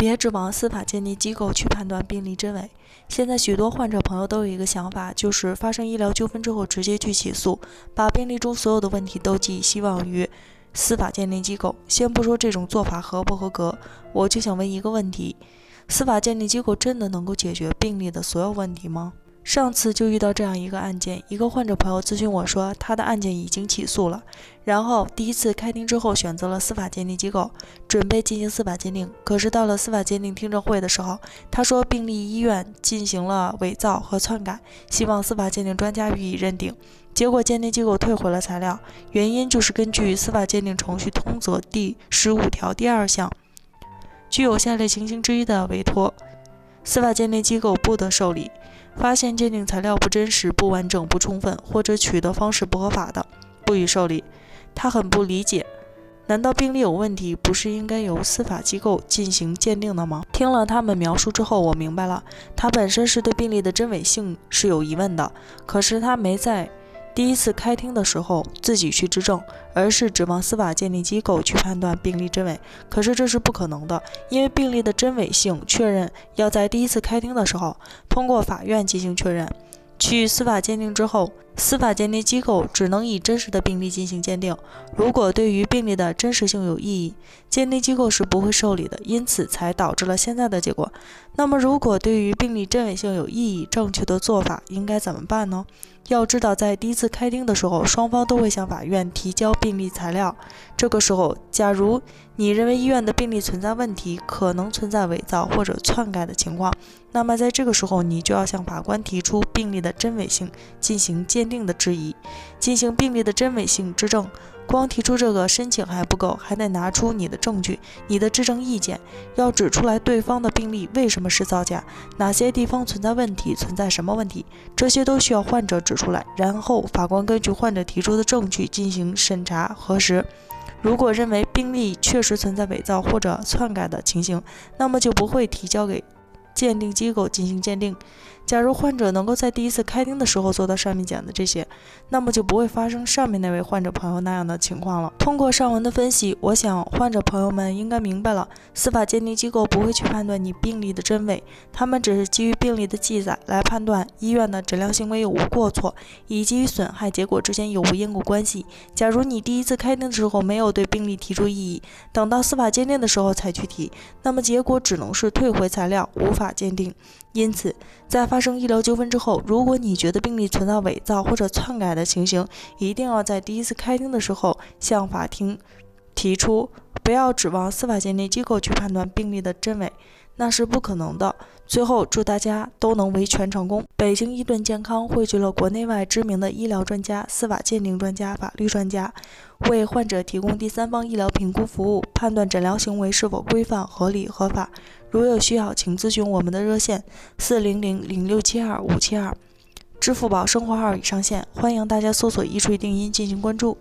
别指望司法鉴定机构去判断病例真伪。现在许多患者朋友都有一个想法，就是发生医疗纠纷之后直接去起诉，把病例中所有的问题都寄希望于司法鉴定机构。先不说这种做法合不合格，我就想问一个问题：司法鉴定机构真的能够解决病例的所有问题吗？上次就遇到这样一个案件，一个患者朋友咨询我说，他的案件已经起诉了，然后第一次开庭之后选择了司法鉴定机构，准备进行司法鉴定。可是到了司法鉴定听证会的时候，他说病例医院进行了伪造和篡改，希望司法鉴定专家予以认定。结果鉴定机构退回了材料，原因就是根据司法鉴定程序通则第十五条第二项，具有下列情形之一的委托，司法鉴定机构不得受理。发现鉴定材料不真实、不完整、不充分，或者取得方式不合法的，不予受理。他很不理解，难道病例有问题，不是应该由司法机构进行鉴定的吗？听了他们描述之后，我明白了，他本身是对病例的真伪性是有疑问的，可是他没在。第一次开庭的时候自己去质证，而是指望司法鉴定机构去判断病例真伪。可是这是不可能的，因为病例的真伪性确认要在第一次开庭的时候通过法院进行确认。去司法鉴定之后，司法鉴定机构只能以真实的病例进行鉴定。如果对于病例的真实性有异议，鉴定机构是不会受理的，因此才导致了现在的结果。那么，如果对于病例真伪性有异议，正确的做法应该怎么办呢？要知道，在第一次开庭的时候，双方都会向法院提交病例材料。这个时候，假如你认为医院的病例存在问题，可能存在伪造或者篡改的情况，那么在这个时候，你就要向法官提出病例的真伪性进行鉴定的质疑，进行病例的真伪性质证。光提出这个申请还不够，还得拿出你的证据、你的质证意见，要指出来对方的病例为什么是造假，哪些地方存在问题，存在什么问题，这些都需要患者指出来。然后法官根据患者提出的证据进行审查核实。如果认为病例确实存在伪造或者篡改的情形，那么就不会提交给鉴定机构进行鉴定。假如患者能够在第一次开庭的时候做到上面讲的这些，那么就不会发生上面那位患者朋友那样的情况了。通过上文的分析，我想患者朋友们应该明白了，司法鉴定机构不会去判断你病例的真伪，他们只是基于病例的记载来判断医院的诊疗行为有无过错，以及与损害结果之间有无因果关系。假如你第一次开庭的时候没有对病例提出异议，等到司法鉴定的时候才去提，那么结果只能是退回材料，无法鉴定。因此，在发生医疗纠纷之后，如果你觉得病例存在伪造或者篡改的情形，一定要在第一次开庭的时候向法庭提出，不要指望司法鉴定机构去判断病例的真伪，那是不可能的。最后，祝大家都能维权成功。北京医盾健康汇聚了国内外知名的医疗专家、司法鉴定专家、法律专家，为患者提供第三方医疗评估服务，判断诊疗行为是否规范、合理、合法。如有需要，请咨询我们的热线四零零零六七二五七二，支付宝生活号已上线，欢迎大家搜索“一锤定音”进行关注。